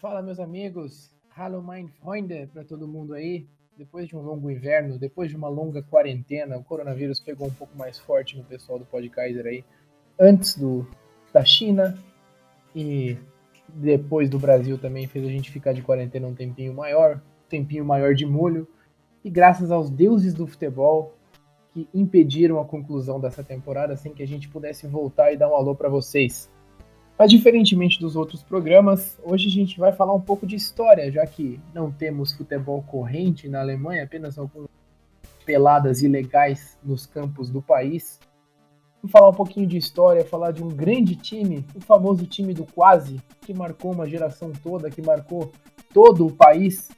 Fala, meus amigos. Hallo, mein Freunde, para todo mundo aí. Depois de um longo inverno, depois de uma longa quarentena, o coronavírus pegou um pouco mais forte no pessoal do Podkaiser aí. Antes do, da China e depois do Brasil também fez a gente ficar de quarentena um tempinho maior, um tempinho maior de molho. E graças aos deuses do futebol que impediram a conclusão dessa temporada sem que a gente pudesse voltar e dar um alô para vocês. Mas diferentemente dos outros programas, hoje a gente vai falar um pouco de história, já que não temos futebol corrente na Alemanha, apenas algumas peladas ilegais nos campos do país. Vamos falar um pouquinho de história, falar de um grande time, o famoso time do quase, que marcou uma geração toda, que marcou todo o país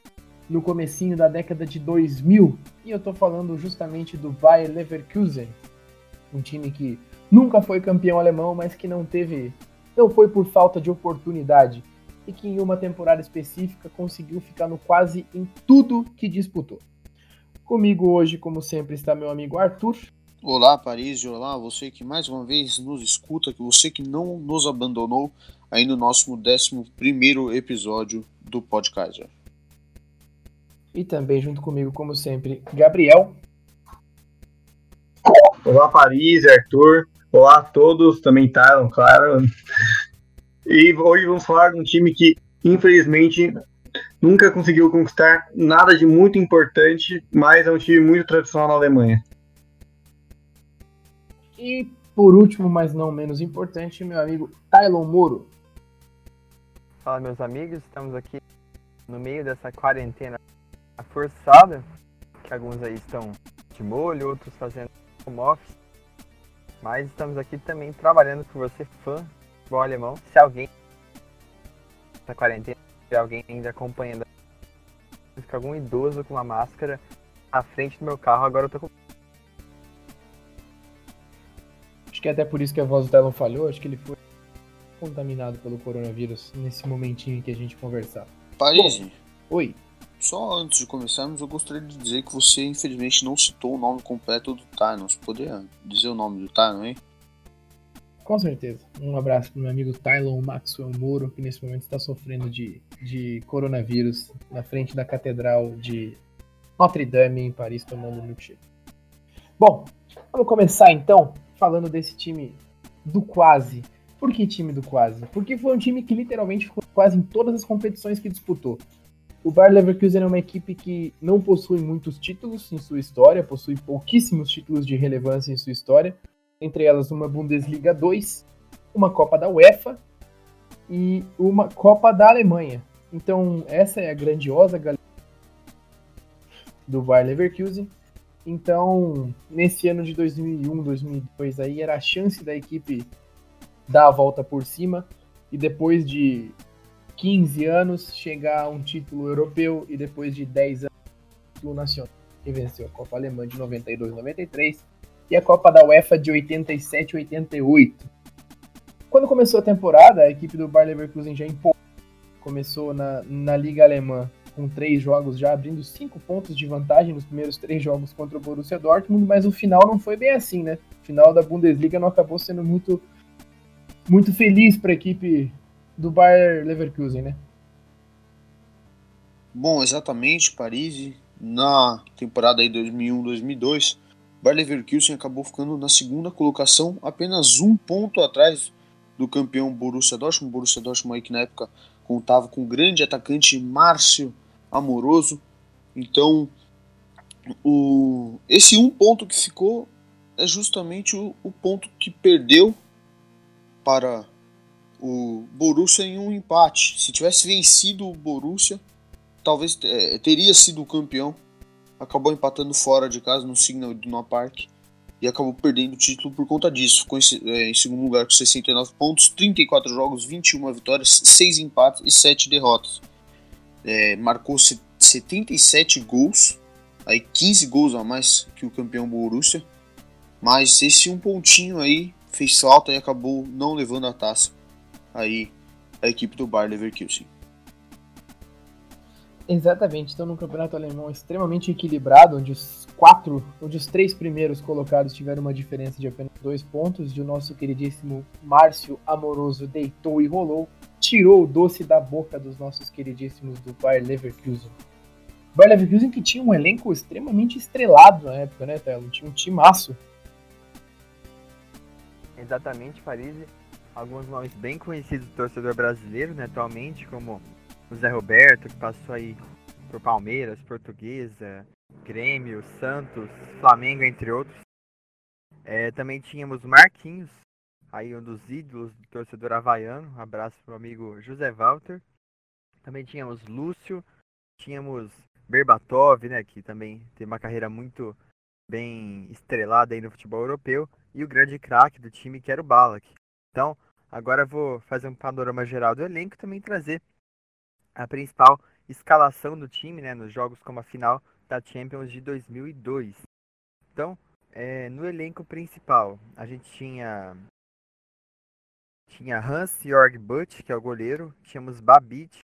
no comecinho da década de 2000. E eu tô falando justamente do Bayer Leverkusen, um time que nunca foi campeão alemão, mas que não teve não foi por falta de oportunidade e que em uma temporada específica conseguiu ficar no quase em tudo que disputou. Comigo hoje, como sempre, está meu amigo Arthur. Olá, Paris, olá, você que mais uma vez nos escuta, que você que não nos abandonou aí no nosso 11 episódio do podcast. E também junto comigo, como sempre, Gabriel. Olá, Paris, Arthur. Olá a todos, também Tyron, claro. E hoje vamos falar de um time que, infelizmente, nunca conseguiu conquistar nada de muito importante, mas é um time muito tradicional na Alemanha. E por último, mas não menos importante, meu amigo Tylon Moro. Fala, meus amigos, estamos aqui no meio dessa quarentena forçada, que alguns aí estão de molho, outros fazendo home office. Mas estamos aqui também trabalhando com você, fã do futebol alemão. Se alguém na quarentena, se alguém ainda acompanhando, fica algum idoso com uma máscara à frente do meu carro, agora eu tô com. Acho que é até por isso que a voz do Telon falhou, acho que ele foi contaminado pelo coronavírus nesse momentinho que a gente conversava. Paris. Oi. Só antes de começarmos, eu gostaria de dizer que você infelizmente não citou o nome completo do Tynon. Você poderia dizer o nome do Tynon aí? Com certeza. Um abraço para meu amigo Tylon Maxwell Moro, que nesse momento está sofrendo de, de coronavírus na frente da Catedral de Notre Dame, em Paris, tomando milkshake. Bom, vamos começar então falando desse time do quase. Por que time do quase? Porque foi um time que literalmente ficou quase em todas as competições que disputou. O Bayer Leverkusen é uma equipe que não possui muitos títulos em sua história, possui pouquíssimos títulos de relevância em sua história, entre elas uma Bundesliga 2, uma Copa da UEFA e uma Copa da Alemanha. Então, essa é a grandiosa galera do Bayer Leverkusen. Então, nesse ano de 2001, 2002 aí era a chance da equipe dar a volta por cima e depois de 15 anos chegar a um título europeu e depois de 10 anos título nacional, que venceu a Copa Alemã de 92 93 e a Copa da UEFA de 87 88. Quando começou a temporada, a equipe do Bayer Leverkusen já empolgou. Começou na, na Liga Alemã com três jogos já abrindo cinco pontos de vantagem nos primeiros três jogos contra o Borussia Dortmund, mas o final não foi bem assim, né? O final da Bundesliga não acabou sendo muito muito feliz para a equipe do Bayer Leverkusen, né? Bom, exatamente, Paris, na temporada aí 2001-2002, Bayer Leverkusen acabou ficando na segunda colocação, apenas um ponto atrás do campeão Borussia Dortmund, Borussia Dortmund aí que na época contava com o grande atacante Márcio Amoroso. Então, o, esse um ponto que ficou é justamente o, o ponto que perdeu para o Borussia em um empate. Se tivesse vencido o Borussia, talvez é, teria sido o campeão. Acabou empatando fora de casa no Signal Iduna Park e acabou perdendo o título por conta disso. Ficou em, é, em, segundo lugar com 69 pontos, 34 jogos, 21 vitórias, 6 empates e 7 derrotas. É, marcou 77 gols, aí 15 gols a mais que o campeão Borussia. Mas esse um pontinho aí fez falta e acabou não levando a taça aí a equipe do Bayer Leverkusen. Exatamente, então no campeonato alemão extremamente equilibrado, onde os quatro, onde os três primeiros colocados tiveram uma diferença de apenas dois pontos, e o nosso queridíssimo Márcio Amoroso deitou e rolou. tirou o doce da boca dos nossos queridíssimos do Bayer Leverkusen. Bayer Leverkusen que tinha um elenco extremamente estrelado na época, né, Telo? Tinha um timaço. Exatamente, Paris. Alguns nomes bem conhecidos do torcedor brasileiro, né, atualmente, como o Zé Roberto, que passou aí por Palmeiras, Portuguesa, Grêmio, Santos, Flamengo, entre outros. É, também tínhamos Marquinhos, aí um dos ídolos do torcedor havaiano. Um abraço pro amigo José Walter. Também tínhamos Lúcio, tínhamos Berbatov, né, que também tem uma carreira muito bem estrelada aí no futebol europeu, e o grande craque do time que era o Balak. Então, agora eu vou fazer um panorama geral do elenco e também trazer a principal escalação do time, né, nos jogos como a final da Champions de 2002. Então, é, no elenco principal, a gente tinha tinha Hans-Jörg Butt, que é o goleiro, tínhamos Babic,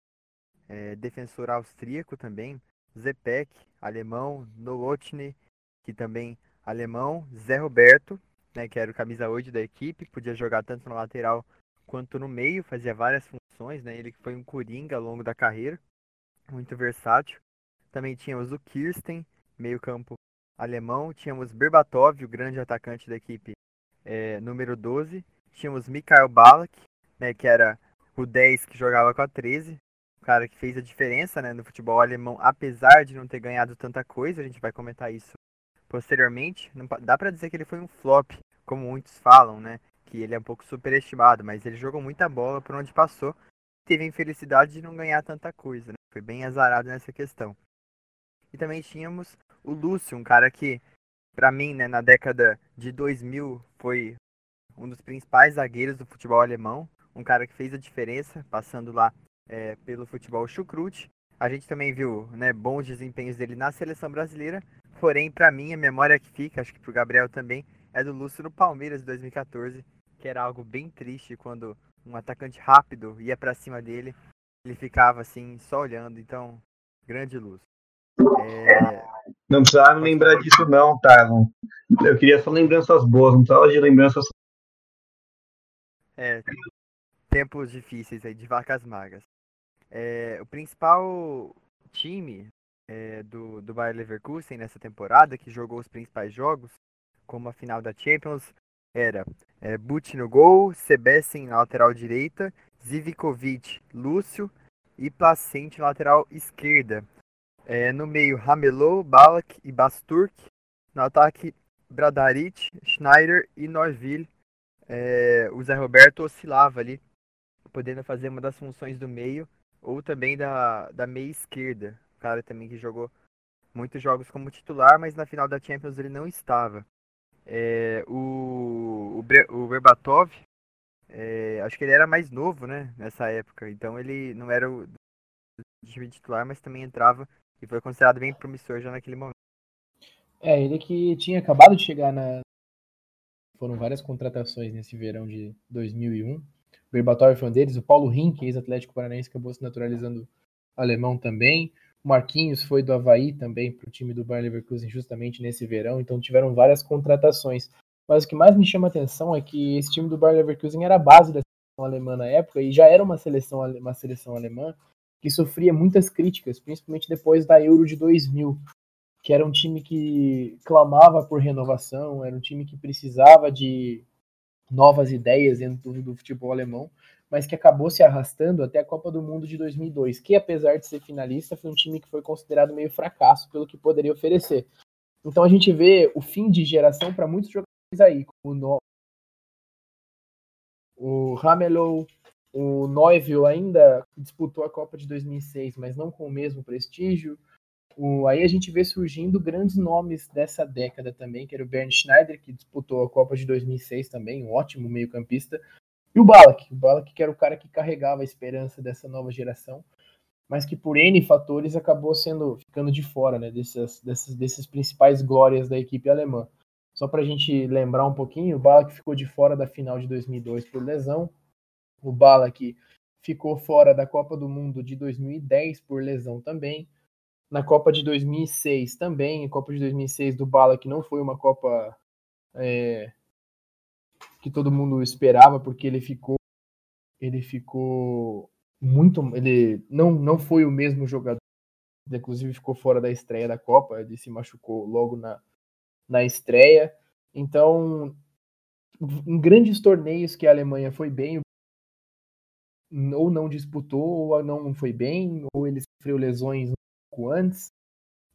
é, defensor austríaco também, Zepek, alemão, Nowotny, que também alemão, Zé Roberto, né, que era o camisa 8 da equipe, podia jogar tanto na lateral quanto no meio, fazia várias funções, né, ele foi um coringa ao longo da carreira, muito versátil. Também tínhamos o Kirsten, meio campo alemão, tínhamos Berbatov, o grande atacante da equipe, é, número 12, tínhamos Mikhail Balak, né, que era o 10 que jogava com a 13, o cara que fez a diferença né, no futebol alemão, apesar de não ter ganhado tanta coisa, a gente vai comentar isso posteriormente. Não, dá para dizer que ele foi um flop, como muitos falam, né? Que ele é um pouco superestimado, mas ele jogou muita bola por onde passou. Teve a infelicidade de não ganhar tanta coisa, né? Foi bem azarado nessa questão. E também tínhamos o Lúcio, um cara que, para mim, né, na década de 2000, foi um dos principais zagueiros do futebol alemão. Um cara que fez a diferença, passando lá é, pelo futebol chucrute. A gente também viu né, bons desempenhos dele na seleção brasileira. Porém, para mim, a memória que fica, acho que para o Gabriel também, é do Lúcio no Palmeiras de 2014, que era algo bem triste quando um atacante rápido ia para cima dele, ele ficava assim, só olhando. Então, grande Lúcio. É... Não precisava lembrar disso não, Tylon. Eu queria só lembranças boas, não precisava de lembranças é, tempos difíceis aí, de vacas magras. É, o principal time é, do, do Bayer Leverkusen nessa temporada, que jogou os principais jogos, como a final da Champions, era é, Butt no gol, Sebastian na lateral direita, Zivkovic, Lúcio e Placente na lateral esquerda. É, no meio, Ramelot, Balak e Basturk. No ataque, Bradaric, Schneider e Norville é, o Zé Roberto oscilava ali, podendo fazer uma das funções do meio ou também da, da meia esquerda. Cara também que jogou muitos jogos como titular, mas na final da Champions ele não estava. É, o, o, o Berbatov, é, acho que ele era mais novo, né, nessa época, então ele não era o time titular, mas também entrava e foi considerado bem promissor já naquele momento. É, ele que tinha acabado de chegar na, foram várias contratações nesse verão de 2001. O Berbatov foi um deles. O Paulo Rink, ex-Atlético Paranaense, acabou se naturalizando alemão também. O Marquinhos foi do Havaí também para o time do Bayer Leverkusen justamente nesse verão. Então tiveram várias contratações. Mas o que mais me chama a atenção é que esse time do Bayer Leverkusen era a base da seleção alemã na época e já era uma seleção, uma seleção alemã que sofria muitas críticas, principalmente depois da Euro de 2000 que era um time que clamava por renovação, era um time que precisava de novas ideias dentro do futebol alemão, mas que acabou se arrastando até a Copa do Mundo de 2002, que apesar de ser finalista, foi um time que foi considerado meio fracasso pelo que poderia oferecer. Então a gente vê o fim de geração para muitos jogadores aí, como o, no... o Ramelow, o Neuville ainda disputou a Copa de 2006, mas não com o mesmo prestígio. O, aí a gente vê surgindo grandes nomes dessa década também, que era o Bernd Schneider, que disputou a Copa de 2006 também, um ótimo meio-campista, e o Balak, o Balak que era o cara que carregava a esperança dessa nova geração, mas que por N fatores acabou sendo ficando de fora né, dessas, desses principais glórias da equipe alemã. Só para a gente lembrar um pouquinho, o Balak ficou de fora da final de 2002 por lesão, o Balak ficou fora da Copa do Mundo de 2010 por lesão também, na Copa de 2006 também, a Copa de 2006 do Bala, que não foi uma Copa é, que todo mundo esperava, porque ele ficou ele ficou muito. Ele não, não foi o mesmo jogador. Inclusive ficou fora da estreia da Copa. Ele se machucou logo na, na estreia. Então, em grandes torneios que a Alemanha foi bem, ou não disputou, ou não foi bem, ou ele sofreu lesões um pouco antes.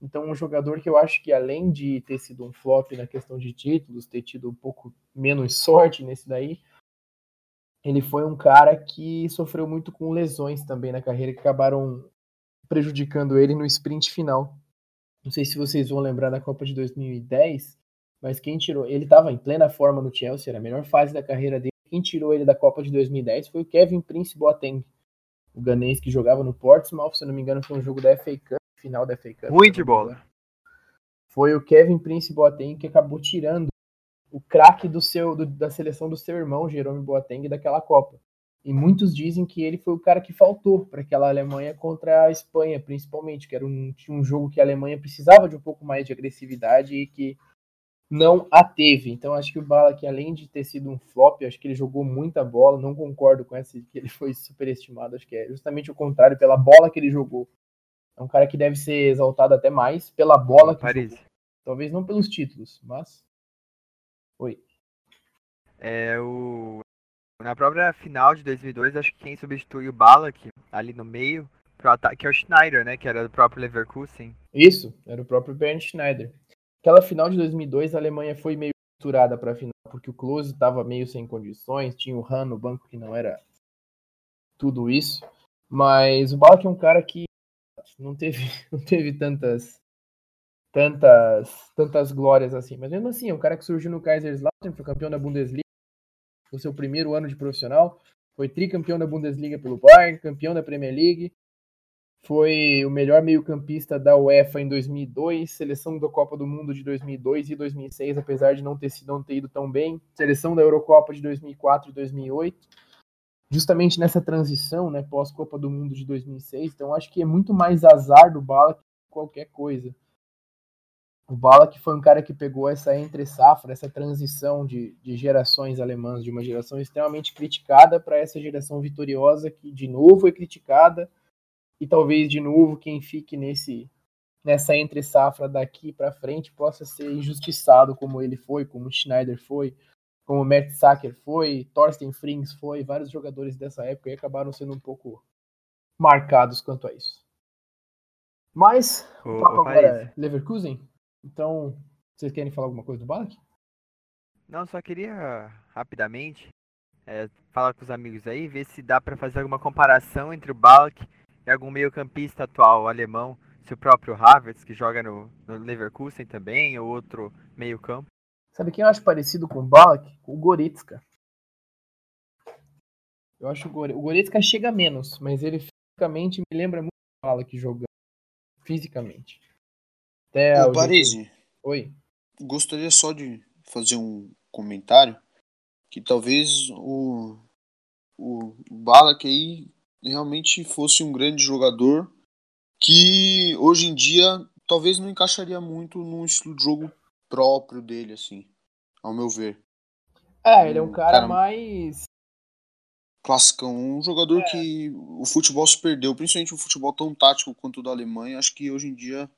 Então, um jogador que eu acho que além de ter sido um flop na questão de títulos, ter tido um pouco menos sorte nesse daí, ele foi um cara que sofreu muito com lesões também na carreira que acabaram prejudicando ele no sprint final. Não sei se vocês vão lembrar da Copa de 2010, mas quem tirou, ele estava em plena forma no Chelsea, era a melhor fase da carreira dele. Quem tirou ele da Copa de 2010 foi o Kevin Prince Boateng, o ganês que jogava no Portsmouth, se não me engano, foi um jogo da FA Cup, final da FA Cup. Muito bola. Foi o Kevin Prince Boateng que acabou tirando o craque do seu do, da seleção do seu irmão, Jerome Boateng, daquela Copa. E muitos dizem que ele foi o cara que faltou para aquela Alemanha contra a Espanha, principalmente, que era um, um jogo que a Alemanha precisava de um pouco mais de agressividade e que não a teve. Então acho que o Balak, além de ter sido um flop, acho que ele jogou muita bola. Não concordo com essa que ele foi superestimado. Acho que é justamente o contrário, pela bola que ele jogou. É um cara que deve ser exaltado até mais pela bola que Paris. jogou. Talvez não pelos títulos, mas. Oi. É o na própria final de 2002, acho que quem substitui o Balak ali no meio pro ataque é o Schneider, né, que era do próprio Leverkusen. Isso, era o próprio Bernd Schneider. Aquela final de 2002, a Alemanha foi meio misturada para a final, porque o Klose estava meio sem condições, tinha o Han no banco que não era tudo isso, mas o Balak é um cara que não teve, não teve tantas tantas tantas glórias assim, mas mesmo assim, é um cara que surgiu no Kaiserslautern, foi campeão da Bundesliga no seu primeiro ano de profissional, foi tricampeão da Bundesliga pelo Bayern, campeão da Premier League, foi o melhor meio-campista da UEFA em 2002, seleção da Copa do Mundo de 2002 e 2006, apesar de não ter, sido, não ter ido tão bem, seleção da Eurocopa de 2004 e 2008, justamente nessa transição, né, pós-Copa do Mundo de 2006. Então acho que é muito mais azar do Bala que qualquer coisa. O Bala que foi um cara que pegou essa entre safra, essa transição de, de gerações alemãs, de uma geração extremamente criticada para essa geração vitoriosa que de novo é criticada e talvez de novo quem fique nesse nessa entre safra daqui para frente possa ser injustiçado como ele foi, como Schneider foi, como o Mertzacker foi, Thorsten Frings foi, vários jogadores dessa época e acabaram sendo um pouco marcados quanto a isso. Mas o, o papo agora é Leverkusen, então vocês querem falar alguma coisa do Balak? Não, só queria rapidamente é, falar com os amigos aí, ver se dá para fazer alguma comparação entre o Balak e algum meio-campista atual alemão, se o próprio Havertz, que joga no, no Leverkusen também, ou outro meio-campo. Sabe quem eu acho parecido com o Balak? O Goretzka. Eu acho o, Gore... o Goretzka chega menos, mas ele fisicamente me lembra muito o Balak jogando. Fisicamente. Até Ô, Parisi. Oi. Gostaria só de fazer um comentário que talvez o, o Balak aí realmente fosse um grande jogador que hoje em dia talvez não encaixaria muito num estilo de jogo próprio dele, assim, ao meu ver. É, ele é um cara, cara mais. Classicão. Um jogador é. que o futebol se perdeu, principalmente o futebol tão tático quanto o da Alemanha, acho que hoje em dia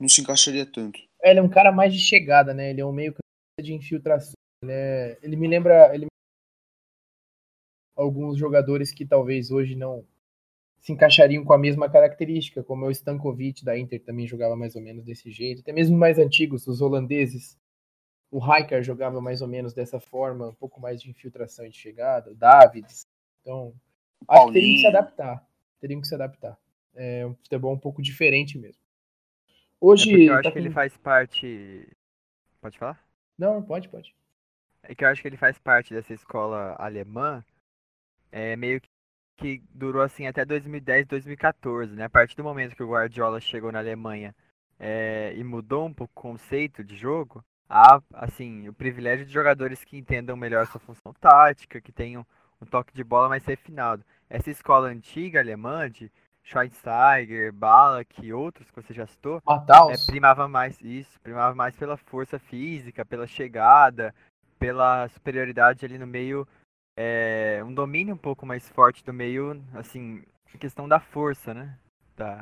não se encaixaria tanto. É, ele é um cara mais de chegada, né? Ele é um meio de infiltração. Ele, é... ele me lembra. Ele alguns jogadores que talvez hoje não se encaixariam com a mesma característica, como o Stankovic da Inter também jogava mais ou menos desse jeito, até mesmo mais antigos, os holandeses. O Rijkaard jogava mais ou menos dessa forma, um pouco mais de infiltração e de chegada, o Davids. Então, acho que teriam que se adaptar. Teriam que se adaptar. É um futebol um pouco diferente mesmo. Hoje. É eu acho tá que com... ele faz parte. Pode falar? Não, pode, pode. É que eu acho que ele faz parte dessa escola alemã é, meio que durou assim até 2010, 2014, né? A partir do momento que o Guardiola chegou na Alemanha é, e mudou um pouco o conceito de jogo, há assim o privilégio de jogadores que entendam melhor sua função tática, que tenham um toque de bola mais refinado. Essa escola antiga alemã de Schweinsteiger, Ballack e outros que você já citou, é, primava mais isso, primava mais pela força física, pela chegada, pela superioridade ali no meio é, um domínio um pouco mais forte do meio, assim, a questão da força, né? Da...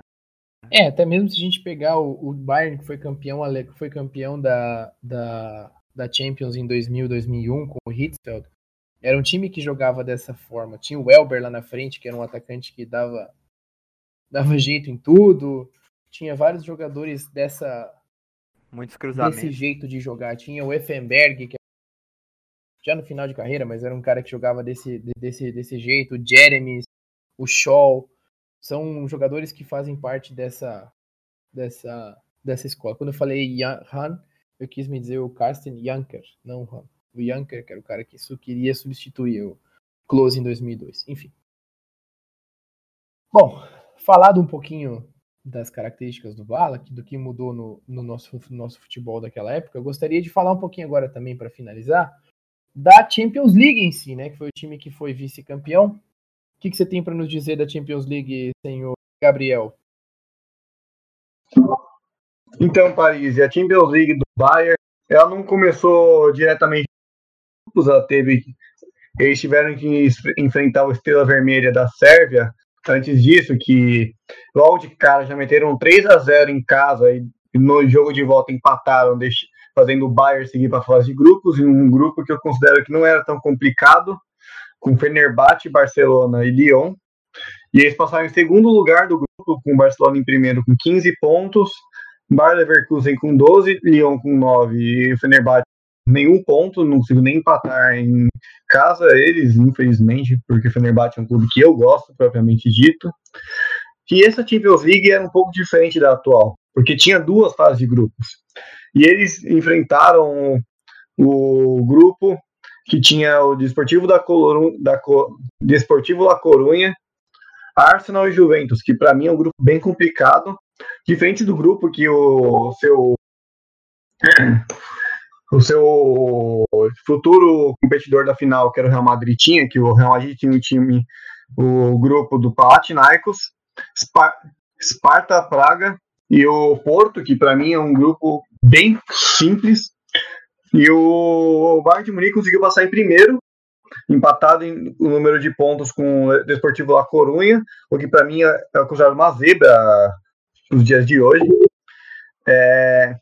É, até mesmo se a gente pegar o, o Bayern, que foi campeão, que foi campeão da, da, da Champions em 2000, 2001 com o Hitzfeld, era um time que jogava dessa forma. Tinha o Elber lá na frente, que era um atacante que dava, dava jeito em tudo. Tinha vários jogadores dessa Muitos cruzamentos. desse jeito de jogar. Tinha o Effenberg, que já no final de carreira, mas era um cara que jogava desse, desse, desse jeito. O Jeremy, o Shaw. São jogadores que fazem parte dessa, dessa, dessa escola. Quando eu falei Han, eu quis me dizer o Carsten Janker, não o Han o Yanker, que era o cara que queria substituir o Close em 2002. Enfim. Bom, falado um pouquinho das características do Balak, do que mudou no, no nosso, no nosso futebol daquela época, eu gostaria de falar um pouquinho agora também, para finalizar, da Champions League em si, né? Que foi o time que foi vice-campeão. O que, que você tem para nos dizer da Champions League, senhor Gabriel? Então, Paris, a Champions League do Bayern, ela não começou diretamente ela teve. Eles tiveram que enfrentar o Estrela Vermelha da Sérvia. Antes disso, que logo de cara já meteram 3 a 0 em casa e no jogo de volta empataram, fazendo o Bayern seguir para a fase de grupos, em um grupo que eu considero que não era tão complicado, com Fenerbahçe, Barcelona e Lyon. E eles passaram em segundo lugar do grupo, com o Barcelona em primeiro com 15 pontos, Bayer Leverkusen com 12, Lyon com 9 e Fenerbahçe nenhum ponto, não consigo nem empatar em casa eles, infelizmente, porque Fenerbahçe é um clube que eu gosto, propriamente dito. E essa Champions League era um pouco diferente da atual, porque tinha duas fases de grupos. E eles enfrentaram o grupo que tinha o Desportivo da, Colorun, da Desportivo La Corunha, Arsenal e Juventus, que para mim é um grupo bem complicado, diferente do grupo que o seu o seu futuro competidor da final, que era o Real Madrid, tinha, que o Real Madrid tinha o time, o grupo do Palatinaico, Sparta Praga e o Porto, que para mim é um grupo bem simples. E o Bayern de Munique conseguiu passar em primeiro, empatado em o número de pontos com o Desportivo La Corunha, o que para mim é, é considerado uma zebra nos dias de hoje. É,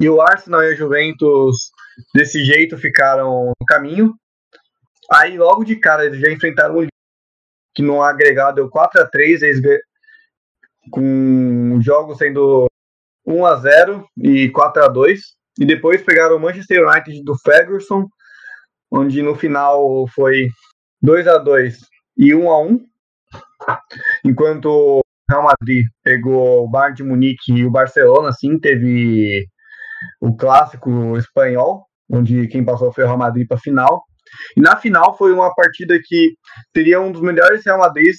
e o Arsenal e a Juventus, desse jeito, ficaram no caminho. Aí, logo de cara, eles já enfrentaram o que no agregado deu 4 a 3 eles, com o jogo sendo 1 a 0 e 4 a 2 E depois pegaram o Manchester United do Ferguson, onde no final foi 2 a 2 e 1 a 1 Enquanto o Real Madrid pegou o Bayern de Munique e o Barcelona, assim, teve o clássico espanhol, onde quem passou foi o Real Madrid para a final. E na final foi uma partida que teria um dos melhores Real Madrid,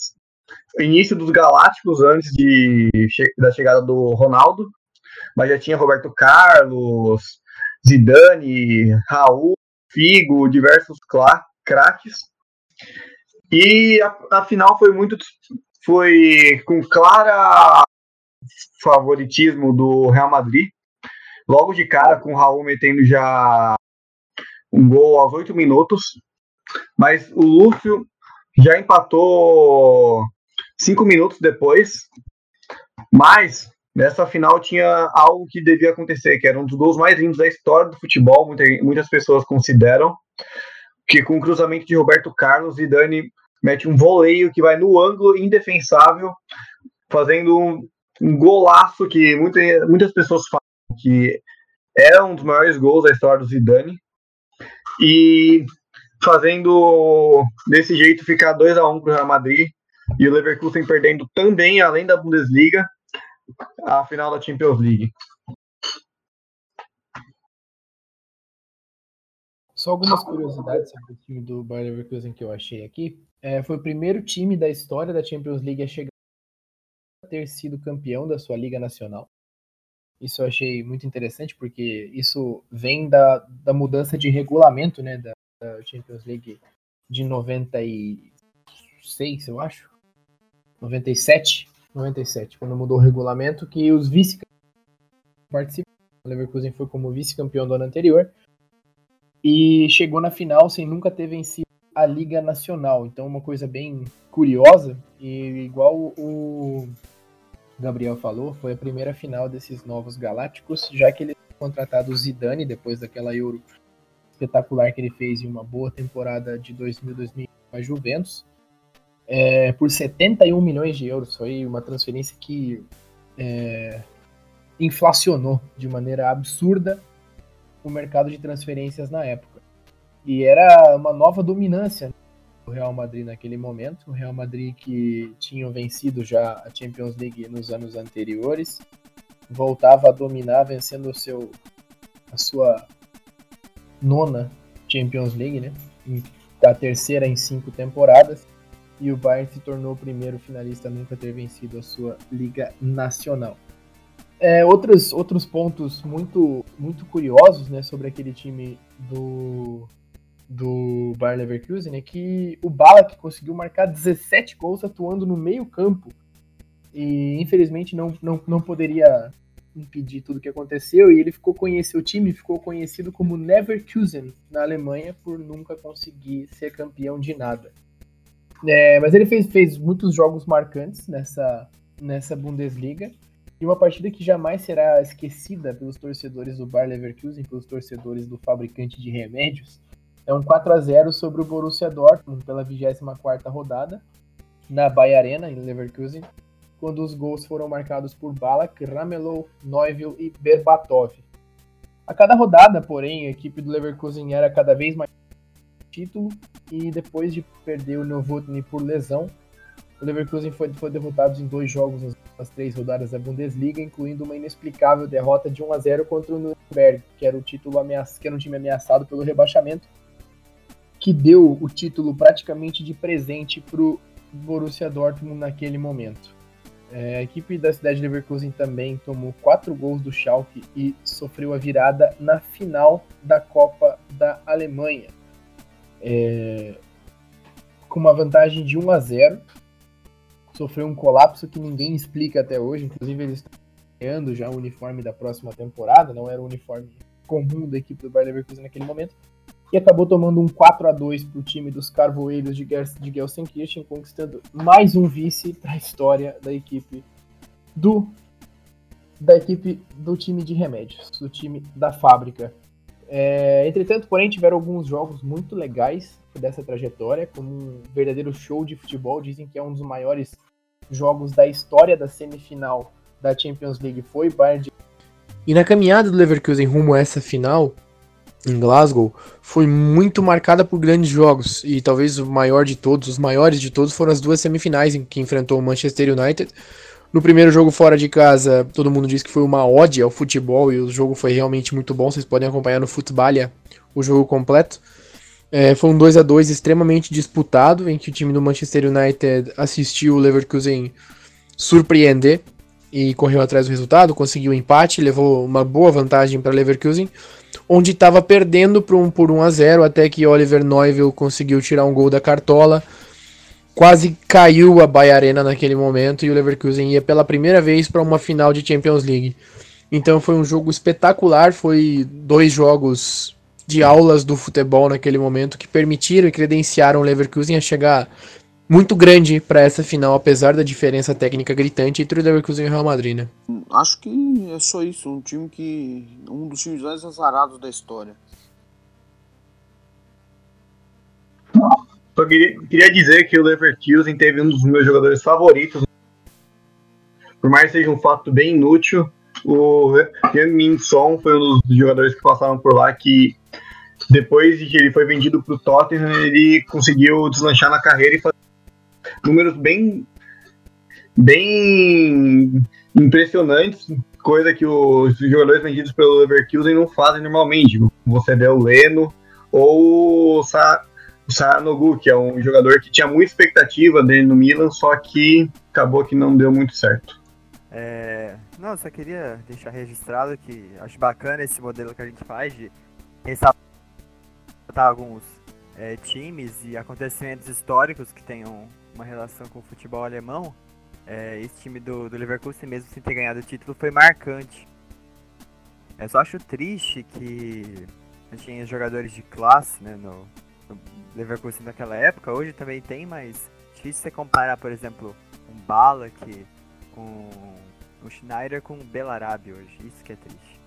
início dos Galácticos, antes de, da chegada do Ronaldo, mas já tinha Roberto Carlos, Zidane, Raul, Figo, diversos craques. E a, a final foi muito foi com clara favoritismo do Real Madrid, logo de cara com o Raul metendo já um gol aos oito minutos, mas o Lúcio já empatou cinco minutos depois, mas nessa final tinha algo que devia acontecer, que era um dos gols mais lindos da história do futebol, muitas pessoas consideram, que com o cruzamento de Roberto Carlos e Dani mete um voleio que vai no ângulo indefensável, fazendo um, um golaço que muita, muitas pessoas falam que era um dos maiores gols da história do Zidane. E fazendo desse jeito ficar 2 a 1 para o Real Madrid e o Leverkusen perdendo também, além da Bundesliga, a final da Champions League. Só algumas curiosidades sobre o time do Bayer Leverkusen que eu achei aqui. É, foi o primeiro time da história da Champions League a chegar a ter sido campeão da sua liga nacional. Isso eu achei muito interessante, porque isso vem da, da mudança de regulamento né, da, da Champions League de 96, eu acho. 97, 97, quando mudou o regulamento, que os vice participaram. O Leverkusen foi como vice-campeão do ano anterior e chegou na final sem nunca ter vencido a Liga Nacional. Então, uma coisa bem curiosa, e igual o Gabriel falou, foi a primeira final desses novos Galácticos, já que ele contratado o Zidane depois daquela Euro espetacular que ele fez em uma boa temporada de 2000-2001 com a Juventus, é, por 71 milhões de euros. Foi uma transferência que é, inflacionou de maneira absurda o mercado de transferências na época. E era uma nova dominância do Real Madrid naquele momento. O Real Madrid que tinha vencido já a Champions League nos anos anteriores, voltava a dominar, vencendo o seu, a sua nona Champions League, né? A terceira em cinco temporadas. E o Bayern se tornou o primeiro finalista a nunca ter vencido a sua Liga Nacional. É, outros, outros pontos muito, muito curiosos né, sobre aquele time do, do Bayer Leverkusen é que o Balak conseguiu marcar 17 gols atuando no meio campo e infelizmente não, não, não poderia impedir tudo que aconteceu e ele ficou conhecido, o time ficou conhecido como Neverkusen na Alemanha por nunca conseguir ser campeão de nada. É, mas ele fez, fez muitos jogos marcantes nessa, nessa Bundesliga e uma partida que jamais será esquecida pelos torcedores do Bayer Leverkusen, pelos torcedores do fabricante de remédios, é um 4 a 0 sobre o Borussia Dortmund pela 24ª rodada na Bayer Arena em Leverkusen, quando os gols foram marcados por Balak, Ramelow, Neuville e Berbatov. A cada rodada, porém, a equipe do Leverkusen era cada vez mais título e depois de perder o Novotny por lesão, o Leverkusen foi, foi derrotado em dois jogos nas, nas, três rodadas da Bundesliga, incluindo uma inexplicável derrota de 1 a 0 contra o Nürnberg, que era o título que era um time ameaçado pelo rebaixamento que deu o título praticamente de presente para o Borussia Dortmund naquele momento. É, a equipe da cidade de Leverkusen também tomou quatro gols do Schalke e sofreu a virada na final da Copa da Alemanha. É, com uma vantagem de 1 a 0 sofreu um colapso que ninguém explica até hoje. Inclusive, eles estão ganhando já o uniforme da próxima temporada, não era o uniforme comum da equipe do Bayer Leverkusen naquele momento e acabou tomando um 4 a 2 para o time dos Carvoeiros de, de Gelsenkirchen, conquistando mais um vice para a história da equipe do da equipe do time de remédios, do time da fábrica. É, entretanto, porém, tiveram alguns jogos muito legais dessa trajetória, como um verdadeiro show de futebol. Dizem que é um dos maiores jogos da história da semifinal da Champions League. Foi Bayern de... E na caminhada do Leverkusen rumo a essa final, em Glasgow foi muito marcada por grandes jogos e talvez o maior de todos, os maiores de todos foram as duas semifinais em que enfrentou o Manchester United. No primeiro jogo fora de casa, todo mundo disse que foi uma ode ao futebol e o jogo foi realmente muito bom. Vocês podem acompanhar no Futbalia o jogo completo. É, foi um 2 a 2 extremamente disputado, em que o time do Manchester United assistiu o Leverkusen surpreender e correu atrás do resultado, conseguiu o um empate, levou uma boa vantagem para Leverkusen onde estava perdendo por um, por 1 a 0 até que Oliver Neuville conseguiu tirar um gol da cartola. Quase caiu a Bahia Arena naquele momento e o Leverkusen ia pela primeira vez para uma final de Champions League. Então foi um jogo espetacular, foi dois jogos de aulas do futebol naquele momento que permitiram e credenciaram o Leverkusen a chegar muito grande para essa final, apesar da diferença técnica gritante entre o Leverkusen e o Real Madrid, né? Acho que é só isso, um time que um dos times mais azarados da história. Só queria, queria dizer que o Leverkusen teve um dos meus jogadores favoritos. Por mais que seja um fato bem inútil, o Min Son foi um dos jogadores que passaram por lá que depois de que ele foi vendido para o Tottenham, ele conseguiu deslanchar na carreira e fazer números bem bem impressionantes, coisa que os jogadores vendidos pelo Leverkusen não fazem normalmente. Você vê o Leno ou o, Sa o Sanogu, que é um jogador que tinha muita expectativa dele no Milan, só que acabou que não deu muito certo. É, não, só queria deixar registrado que acho bacana esse modelo que a gente faz de ressaltar alguns é, times e acontecimentos históricos que tenham uma relação com o futebol alemão, é, esse time do, do Leverkusen, mesmo sem ter ganhado o título, foi marcante. Eu só acho triste que tinha jogadores de classe né, no, no Leverkusen naquela época. Hoje também tem, mas difícil você comparar, por exemplo, um Balak com o Schneider com o Belarabe hoje. Isso que é triste.